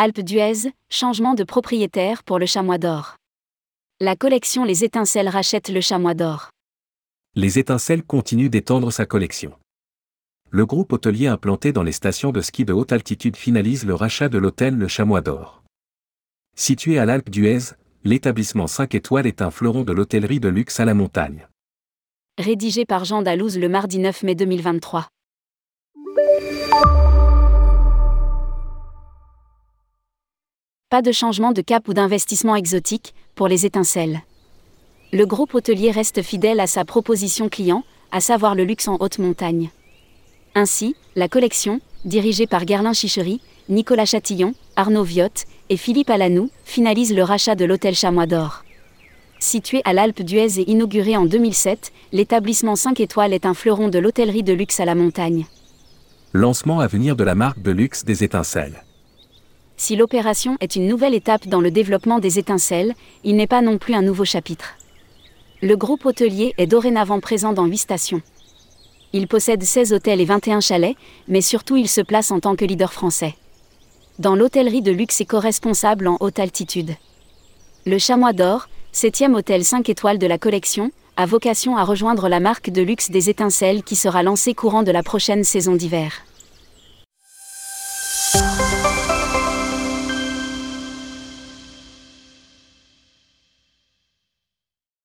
Alpes d'Huez, changement de propriétaire pour le chamois d'or. La collection Les Étincelles rachète le chamois d'or. Les étincelles continuent d'étendre sa collection. Le groupe hôtelier implanté dans les stations de ski de haute altitude finalise le rachat de l'hôtel Le Chamois d'Or. Situé à l'Alpe d'Huez, l'établissement 5 étoiles est un fleuron de l'hôtellerie de luxe à la montagne. Rédigé par Jean Dalouse le mardi 9 mai 2023. Pas de changement de cap ou d'investissement exotique pour les étincelles. Le groupe hôtelier reste fidèle à sa proposition client, à savoir le luxe en haute montagne. Ainsi, la collection, dirigée par Gerlin Chichery, Nicolas Chatillon, Arnaud Viotte et Philippe Alanou, finalise le rachat de l'hôtel Chamois d'Or. Situé à l'Alpe d'Huez et inauguré en 2007, l'établissement 5 étoiles est un fleuron de l'hôtellerie de luxe à la montagne. Lancement à venir de la marque de luxe des étincelles. Si l'opération est une nouvelle étape dans le développement des étincelles, il n'est pas non plus un nouveau chapitre. Le groupe hôtelier est dorénavant présent dans 8 stations. Il possède 16 hôtels et 21 chalets, mais surtout il se place en tant que leader français. Dans l'hôtellerie de luxe et co-responsable en haute altitude. Le Chamois d'Or, septième hôtel 5 étoiles de la collection, a vocation à rejoindre la marque de luxe des étincelles qui sera lancée courant de la prochaine saison d'hiver.